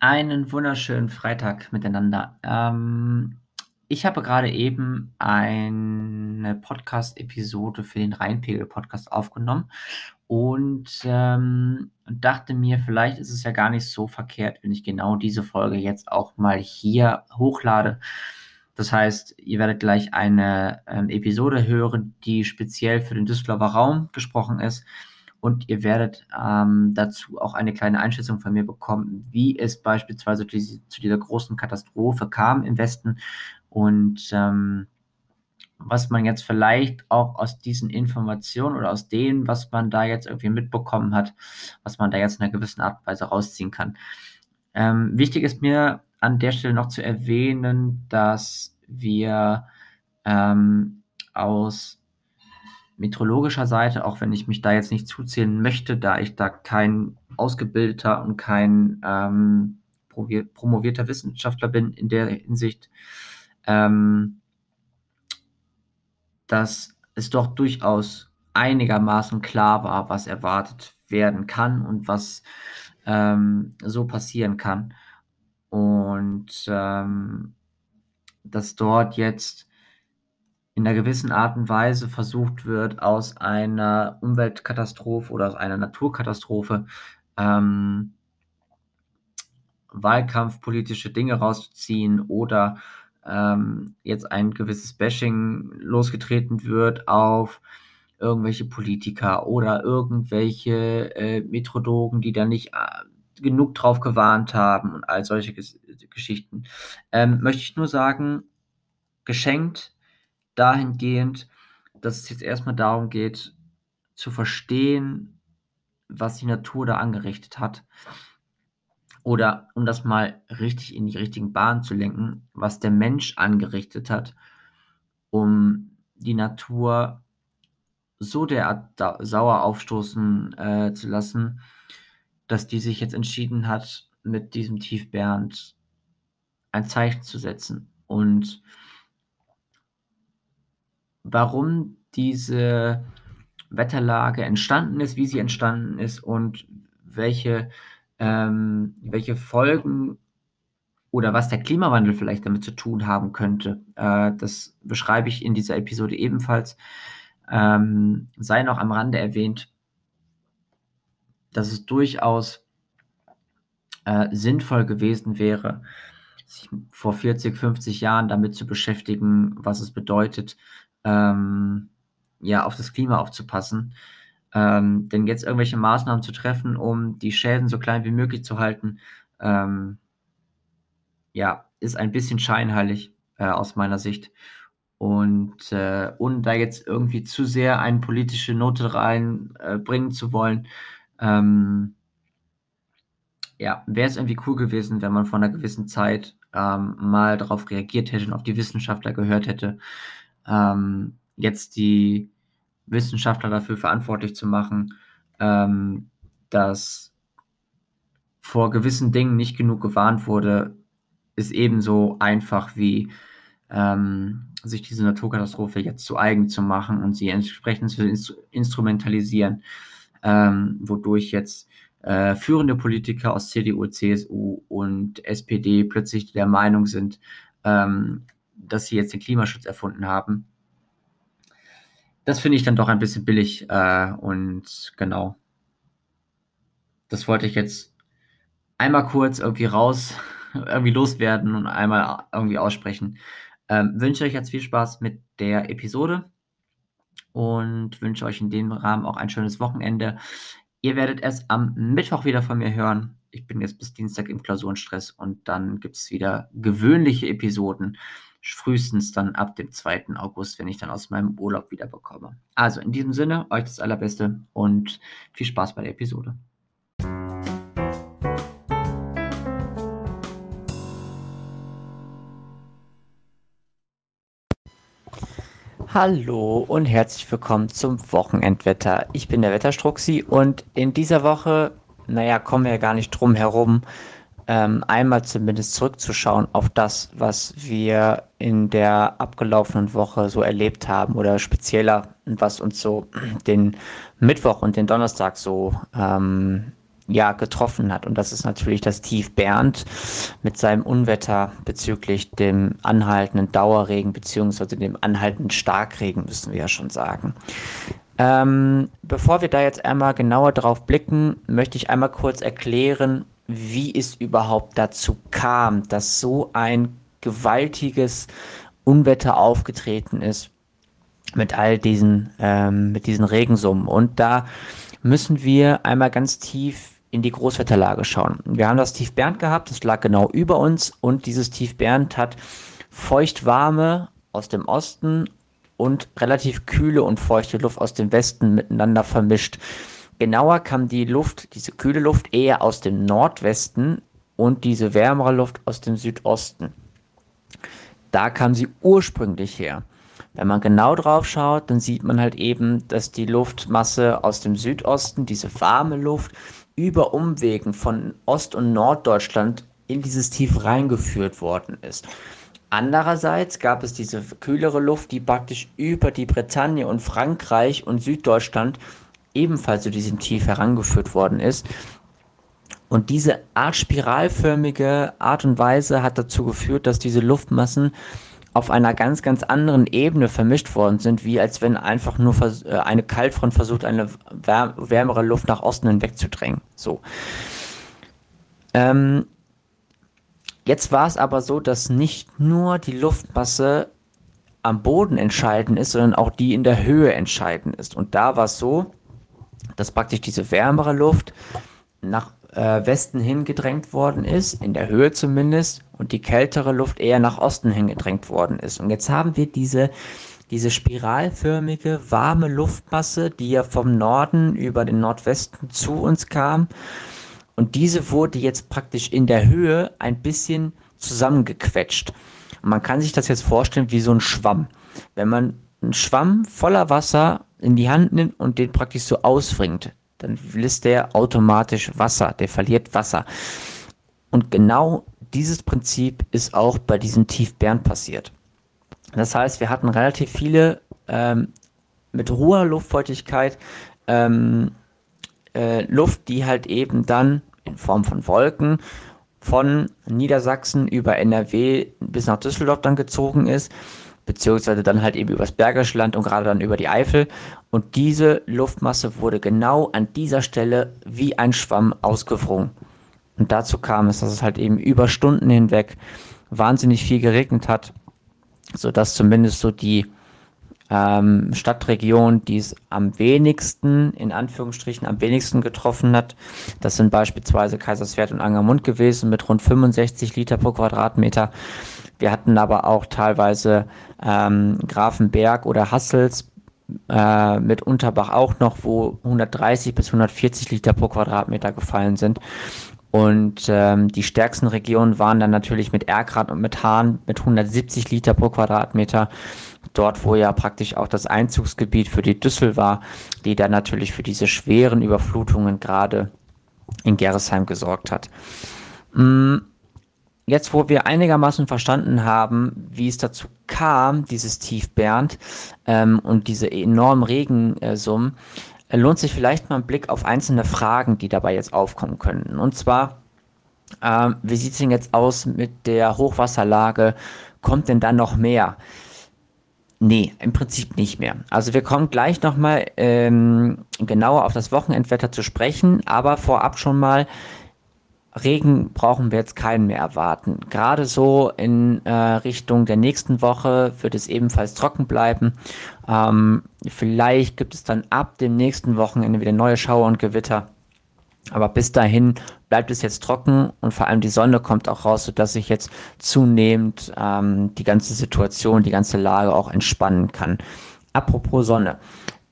Einen wunderschönen Freitag miteinander. Ähm, ich habe gerade eben eine Podcast-Episode für den Rheinpegel-Podcast aufgenommen und ähm, dachte mir, vielleicht ist es ja gar nicht so verkehrt, wenn ich genau diese Folge jetzt auch mal hier hochlade. Das heißt, ihr werdet gleich eine ähm, Episode hören, die speziell für den Düsseldorfer Raum gesprochen ist und ihr werdet ähm, dazu auch eine kleine Einschätzung von mir bekommen, wie es beispielsweise zu, zu dieser großen Katastrophe kam im Westen und ähm, was man jetzt vielleicht auch aus diesen Informationen oder aus dem, was man da jetzt irgendwie mitbekommen hat, was man da jetzt in einer gewissen Art und Weise rausziehen kann. Ähm, wichtig ist mir an der Stelle noch zu erwähnen, dass wir ähm, aus meteorologischer Seite, auch wenn ich mich da jetzt nicht zuzählen möchte, da ich da kein ausgebildeter und kein ähm, promovierter Wissenschaftler bin in der Hinsicht, ähm, dass es doch durchaus einigermaßen klar war, was erwartet werden kann und was ähm, so passieren kann. Und ähm, dass dort jetzt in einer gewissen Art und Weise versucht wird, aus einer Umweltkatastrophe oder aus einer Naturkatastrophe ähm, wahlkampfpolitische Dinge rauszuziehen oder ähm, jetzt ein gewisses Bashing losgetreten wird auf irgendwelche Politiker oder irgendwelche äh, Metrodogen, die da nicht äh, genug drauf gewarnt haben und all solche Ges Geschichten. Ähm, möchte ich nur sagen, geschenkt dahingehend, dass es jetzt erstmal darum geht, zu verstehen, was die Natur da angerichtet hat. Oder um das mal richtig in die richtigen Bahnen zu lenken, was der Mensch angerichtet hat, um die Natur so derart sauer aufstoßen äh, zu lassen, dass die sich jetzt entschieden hat, mit diesem Tiefbernd ein Zeichen zu setzen. Und warum diese Wetterlage entstanden ist, wie sie entstanden ist und welche, ähm, welche Folgen oder was der Klimawandel vielleicht damit zu tun haben könnte. Äh, das beschreibe ich in dieser Episode ebenfalls. Ähm, sei noch am Rande erwähnt, dass es durchaus äh, sinnvoll gewesen wäre, sich vor 40, 50 Jahren damit zu beschäftigen, was es bedeutet, ähm, ja, auf das Klima aufzupassen. Ähm, denn jetzt irgendwelche Maßnahmen zu treffen, um die Schäden so klein wie möglich zu halten, ähm, ja, ist ein bisschen scheinheilig äh, aus meiner Sicht. Und äh, ohne da jetzt irgendwie zu sehr eine politische Note reinbringen äh, zu wollen, ähm, ja, wäre es irgendwie cool gewesen, wenn man von einer gewissen Zeit ähm, mal darauf reagiert hätte und auf die Wissenschaftler gehört hätte ähm, jetzt die Wissenschaftler dafür verantwortlich zu machen, ähm, dass vor gewissen Dingen nicht genug gewarnt wurde, ist ebenso einfach wie ähm, sich diese Naturkatastrophe jetzt zu eigen zu machen und sie entsprechend zu instrumentalisieren, ähm, wodurch jetzt äh, führende Politiker aus CDU, CSU und SPD plötzlich der Meinung sind, ähm, dass sie jetzt den Klimaschutz erfunden haben. Das finde ich dann doch ein bisschen billig äh, und genau. Das wollte ich jetzt einmal kurz irgendwie raus, irgendwie loswerden und einmal irgendwie aussprechen. Ähm, wünsche euch jetzt viel Spaß mit der Episode und wünsche euch in dem Rahmen auch ein schönes Wochenende. Ihr werdet es am Mittwoch wieder von mir hören. Ich bin jetzt bis Dienstag im Klausurenstress und dann gibt es wieder gewöhnliche Episoden frühestens dann ab dem 2. August, wenn ich dann aus meinem Urlaub wieder bekomme. Also in diesem Sinne, euch das Allerbeste und viel Spaß bei der Episode. Hallo und herzlich willkommen zum Wochenendwetter. Ich bin der Wetterstruxi und in dieser Woche, naja, kommen wir ja gar nicht drum herum, ähm, einmal zumindest zurückzuschauen auf das, was wir in der abgelaufenen Woche so erlebt haben oder spezieller, was uns so den Mittwoch und den Donnerstag so ähm, ja, getroffen hat. Und das ist natürlich das Tief Bernd mit seinem Unwetter bezüglich dem anhaltenden Dauerregen beziehungsweise dem anhaltenden Starkregen, müssen wir ja schon sagen. Ähm, bevor wir da jetzt einmal genauer drauf blicken, möchte ich einmal kurz erklären, wie es überhaupt dazu kam, dass so ein gewaltiges Unwetter aufgetreten ist mit all diesen, ähm, mit diesen Regensummen. Und da müssen wir einmal ganz tief in die Großwetterlage schauen. Wir haben das Tief Bernd gehabt, das lag genau über uns und dieses Tief Bernd hat feuchtwarme aus dem Osten und relativ kühle und feuchte Luft aus dem Westen miteinander vermischt. Genauer kam die Luft, diese kühle Luft eher aus dem Nordwesten und diese wärmere Luft aus dem Südosten. Da kam sie ursprünglich her. Wenn man genau drauf schaut, dann sieht man halt eben, dass die Luftmasse aus dem Südosten, diese warme Luft, über Umwegen von Ost- und Norddeutschland in dieses Tief reingeführt worden ist. Andererseits gab es diese kühlere Luft, die praktisch über die Bretagne und Frankreich und Süddeutschland ebenfalls zu diesem Tief herangeführt worden ist. Und diese Art spiralförmige Art und Weise hat dazu geführt, dass diese Luftmassen auf einer ganz, ganz anderen Ebene vermischt worden sind, wie als wenn einfach nur äh, eine Kaltfront versucht, eine wärmere Luft nach Osten hinwegzudrängen. So. Ähm, jetzt war es aber so, dass nicht nur die Luftmasse am Boden entscheidend ist, sondern auch die in der Höhe entscheidend ist. Und da war es so, dass praktisch diese wärmere Luft nach äh, Westen hingedrängt worden ist, in der Höhe zumindest, und die kältere Luft eher nach Osten hingedrängt worden ist. Und jetzt haben wir diese, diese spiralförmige, warme Luftmasse, die ja vom Norden über den Nordwesten zu uns kam. Und diese wurde jetzt praktisch in der Höhe ein bisschen zusammengequetscht. Und man kann sich das jetzt vorstellen wie so ein Schwamm. Wenn man einen Schwamm voller Wasser in die Hand nimmt und den praktisch so ausfringt, dann lässt der automatisch Wasser, der verliert Wasser. Und genau dieses Prinzip ist auch bei diesem Tief Bern passiert. Das heißt, wir hatten relativ viele ähm, mit hoher Luftfeuchtigkeit ähm, äh, Luft, die halt eben dann in Form von Wolken von Niedersachsen über NRW bis nach Düsseldorf dann gezogen ist beziehungsweise dann halt eben übers Bergische Land und gerade dann über die Eifel. Und diese Luftmasse wurde genau an dieser Stelle wie ein Schwamm ausgefrungen. Und dazu kam es, dass es halt eben über Stunden hinweg wahnsinnig viel geregnet hat, sodass zumindest so die ähm, Stadtregion, die es am wenigsten, in Anführungsstrichen, am wenigsten getroffen hat. Das sind beispielsweise Kaiserswerth und Angermund gewesen mit rund 65 Liter pro Quadratmeter. Wir hatten aber auch teilweise ähm, Grafenberg oder Hassels äh, mit Unterbach auch noch, wo 130 bis 140 Liter pro Quadratmeter gefallen sind. Und ähm, die stärksten Regionen waren dann natürlich mit Erkrath und mit Hahn mit 170 Liter pro Quadratmeter. Dort, wo ja praktisch auch das Einzugsgebiet für die Düssel war, die dann natürlich für diese schweren Überflutungen gerade in Gerresheim gesorgt hat. Mm, jetzt, wo wir einigermaßen verstanden haben, wie es dazu kam, dieses Tief Bernd ähm, und diese enormen Regensummen, äh, lohnt sich vielleicht mal ein Blick auf einzelne Fragen, die dabei jetzt aufkommen könnten. Und zwar, ähm, wie sieht es denn jetzt aus mit der Hochwasserlage? Kommt denn da noch mehr? Nee, im Prinzip nicht mehr. Also wir kommen gleich nochmal ähm, genauer auf das Wochenendwetter zu sprechen, aber vorab schon mal, Regen brauchen wir jetzt keinen mehr erwarten. Gerade so in äh, Richtung der nächsten Woche wird es ebenfalls trocken bleiben. Ähm, vielleicht gibt es dann ab dem nächsten Wochenende wieder neue Schauer und Gewitter. Aber bis dahin bleibt es jetzt trocken und vor allem die Sonne kommt auch raus, sodass sich jetzt zunehmend ähm, die ganze Situation, die ganze Lage auch entspannen kann. Apropos Sonne.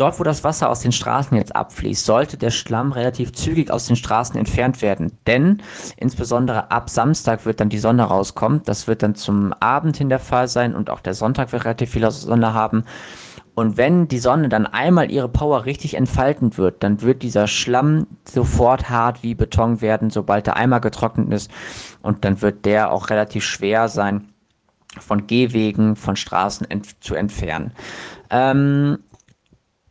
Dort, wo das Wasser aus den Straßen jetzt abfließt, sollte der Schlamm relativ zügig aus den Straßen entfernt werden. Denn insbesondere ab Samstag wird dann die Sonne rauskommen. Das wird dann zum Abend hin der Fall sein und auch der Sonntag wird relativ viel Sonne haben. Und wenn die Sonne dann einmal ihre Power richtig entfalten wird, dann wird dieser Schlamm sofort hart wie Beton werden, sobald er einmal getrocknet ist. Und dann wird der auch relativ schwer sein, von Gehwegen, von Straßen ent zu entfernen. Ähm,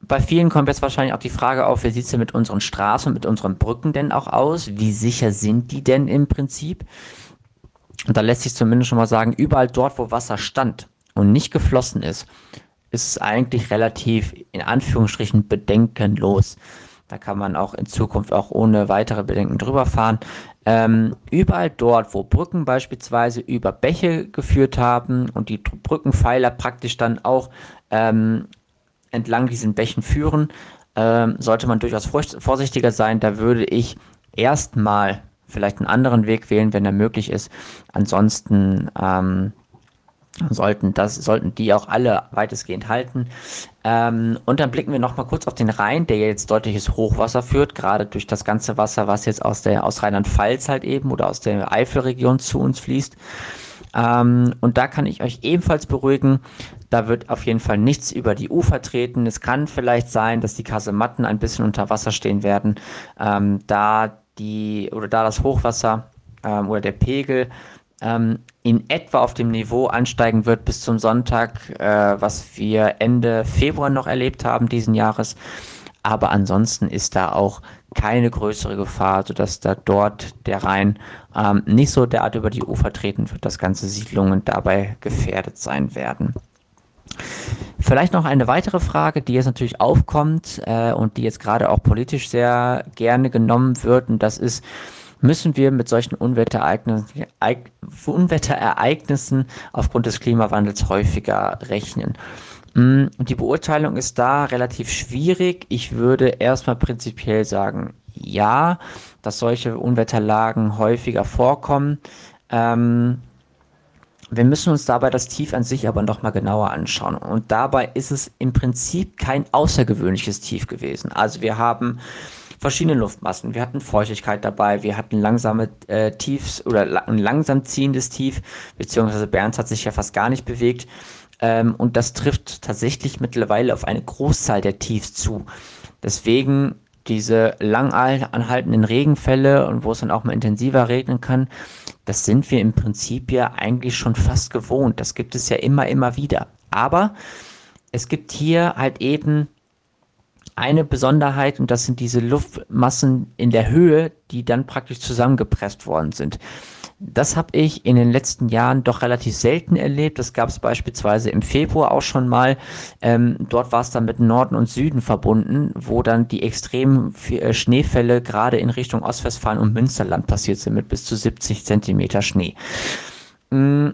bei vielen kommt jetzt wahrscheinlich auch die Frage auf, wie sieht es denn mit unseren Straßen mit unseren Brücken denn auch aus? Wie sicher sind die denn im Prinzip? Und da lässt sich zumindest schon mal sagen, überall dort, wo Wasser stand und nicht geflossen ist, ist es eigentlich relativ in Anführungsstrichen bedenkenlos. Da kann man auch in Zukunft auch ohne weitere Bedenken drüber fahren. Ähm, überall dort, wo Brücken beispielsweise über Bäche geführt haben und die Brückenpfeiler praktisch dann auch ähm, entlang diesen Bächen führen, ähm, sollte man durchaus vorsichtiger sein. Da würde ich erstmal vielleicht einen anderen Weg wählen, wenn er möglich ist. Ansonsten ähm, sollten, das, sollten die auch alle weitestgehend halten. Ähm, und dann blicken wir nochmal kurz auf den Rhein, der jetzt deutliches Hochwasser führt, gerade durch das ganze Wasser, was jetzt aus, der, aus Rheinland-Pfalz halt eben oder aus der Eifelregion zu uns fließt. Ähm, und da kann ich euch ebenfalls beruhigen, da wird auf jeden Fall nichts über die Ufer treten. Es kann vielleicht sein, dass die Kasematten ein bisschen unter Wasser stehen werden, ähm, da die oder da das Hochwasser ähm, oder der Pegel ähm, in etwa auf dem Niveau ansteigen wird bis zum Sonntag, äh, was wir Ende Februar noch erlebt haben diesen Jahres. Aber ansonsten ist da auch keine größere Gefahr, sodass da dort der Rhein ähm, nicht so derart über die Ufer treten wird, dass ganze Siedlungen dabei gefährdet sein werden. Vielleicht noch eine weitere Frage, die jetzt natürlich aufkommt äh, und die jetzt gerade auch politisch sehr gerne genommen wird, und das ist, müssen wir mit solchen Unwetterereignissen, Unwetterereignissen aufgrund des Klimawandels häufiger rechnen. Mm, die Beurteilung ist da relativ schwierig. Ich würde erstmal prinzipiell sagen, ja, dass solche Unwetterlagen häufiger vorkommen. Ähm, wir müssen uns dabei das Tief an sich aber nochmal genauer anschauen. Und dabei ist es im Prinzip kein außergewöhnliches Tief gewesen. Also wir haben verschiedene Luftmassen. Wir hatten Feuchtigkeit dabei, wir hatten langsame äh, Tiefs oder ein langsam ziehendes Tief, beziehungsweise Bernd hat sich ja fast gar nicht bewegt. Ähm, und das trifft tatsächlich mittlerweile auf eine Großzahl der Tiefs zu. Deswegen diese lang anhaltenden Regenfälle und wo es dann auch mal intensiver regnen kann, das sind wir im Prinzip ja eigentlich schon fast gewohnt. Das gibt es ja immer, immer wieder. Aber es gibt hier halt eben eine Besonderheit und das sind diese Luftmassen in der Höhe, die dann praktisch zusammengepresst worden sind. Das habe ich in den letzten Jahren doch relativ selten erlebt. Das gab es beispielsweise im Februar auch schon mal. Ähm, dort war es dann mit Norden und Süden verbunden, wo dann die extremen äh, Schneefälle gerade in Richtung Ostwestfalen und Münsterland passiert sind mit bis zu 70 Zentimeter Schnee. Mm,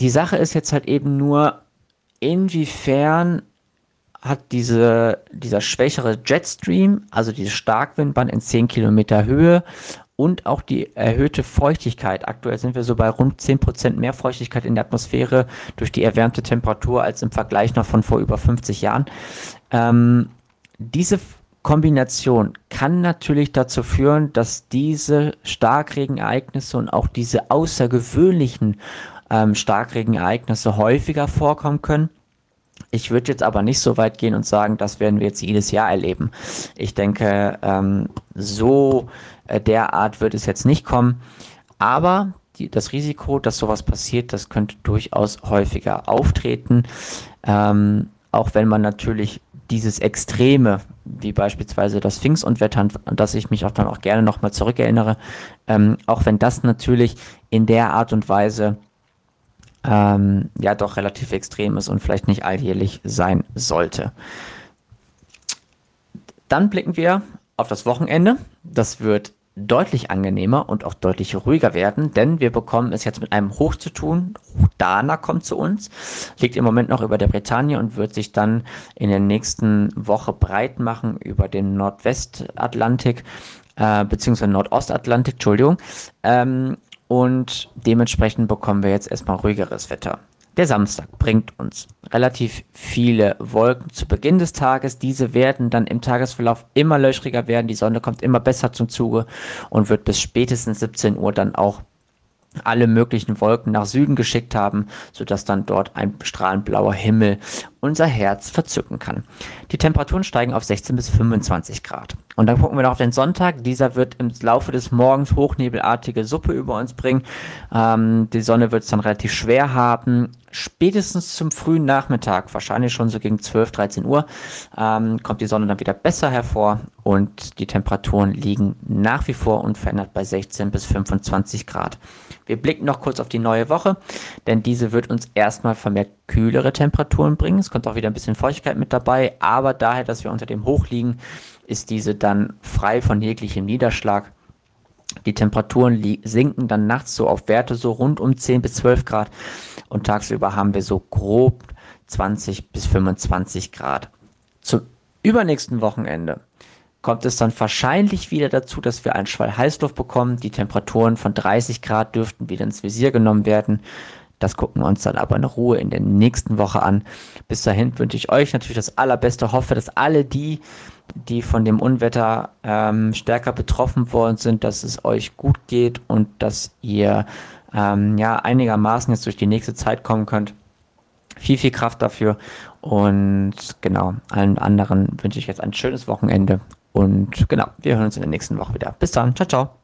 die Sache ist jetzt halt eben nur, inwiefern hat diese, dieser schwächere Jetstream, also diese Starkwindbahn in 10 Kilometer Höhe und auch die erhöhte Feuchtigkeit. Aktuell sind wir so bei rund 10% mehr Feuchtigkeit in der Atmosphäre durch die erwärmte Temperatur als im Vergleich noch von vor über 50 Jahren. Ähm, diese Kombination kann natürlich dazu führen, dass diese Starkregenereignisse und auch diese außergewöhnlichen ähm, Starkregenereignisse häufiger vorkommen können. Ich würde jetzt aber nicht so weit gehen und sagen, das werden wir jetzt jedes Jahr erleben. Ich denke, ähm, so äh, derart wird es jetzt nicht kommen. Aber die, das Risiko, dass sowas passiert, das könnte durchaus häufiger auftreten. Ähm, auch wenn man natürlich dieses Extreme, wie beispielsweise das Pfingstunwetter, an das ich mich auch dann auch gerne nochmal zurückerinnere, ähm, auch wenn das natürlich in der Art und Weise ähm, ja doch relativ extrem ist und vielleicht nicht alljährlich sein sollte. Dann blicken wir auf das Wochenende. Das wird deutlich angenehmer und auch deutlich ruhiger werden, denn wir bekommen es jetzt mit einem Hoch zu tun. Dana kommt zu uns, liegt im Moment noch über der Bretagne und wird sich dann in der nächsten Woche breit machen über den Nordwestatlantik, äh, beziehungsweise Nordostatlantik, Entschuldigung. Ähm, und dementsprechend bekommen wir jetzt erstmal ruhigeres Wetter. Der Samstag bringt uns relativ viele Wolken zu Beginn des Tages. Diese werden dann im Tagesverlauf immer löchriger werden. Die Sonne kommt immer besser zum Zuge und wird bis spätestens 17 Uhr dann auch alle möglichen Wolken nach Süden geschickt haben, sodass dann dort ein strahlend blauer Himmel unser Herz verzücken kann. Die Temperaturen steigen auf 16 bis 25 Grad. Und dann gucken wir noch auf den Sonntag. Dieser wird im Laufe des Morgens hochnebelartige Suppe über uns bringen. Ähm, die Sonne wird es dann relativ schwer haben. Spätestens zum frühen Nachmittag, wahrscheinlich schon so gegen 12, 13 Uhr, ähm, kommt die Sonne dann wieder besser hervor und die Temperaturen liegen nach wie vor unverändert bei 16 bis 25 Grad. Wir blicken noch kurz auf die neue Woche, denn diese wird uns erstmal vermehrt kühlere Temperaturen bringen. Es kommt auch wieder ein bisschen Feuchtigkeit mit dabei, aber daher, dass wir unter dem Hoch liegen, ist diese dann frei von jeglichem Niederschlag. Die Temperaturen sinken dann nachts so auf Werte so rund um 10 bis 12 Grad und tagsüber haben wir so grob 20 bis 25 Grad. Zum übernächsten Wochenende kommt es dann wahrscheinlich wieder dazu, dass wir einen Schwall Heißluft bekommen. Die Temperaturen von 30 Grad dürften wieder ins Visier genommen werden. Das gucken wir uns dann aber in Ruhe in der nächsten Woche an. Bis dahin wünsche ich euch natürlich das Allerbeste. Hoffe, dass alle die, die von dem Unwetter ähm, stärker betroffen worden sind, dass es euch gut geht und dass ihr ähm, ja einigermaßen jetzt durch die nächste Zeit kommen könnt. Viel, viel Kraft dafür. Und genau, allen anderen wünsche ich jetzt ein schönes Wochenende. Und genau, wir hören uns in der nächsten Woche wieder. Bis dann. Ciao, ciao.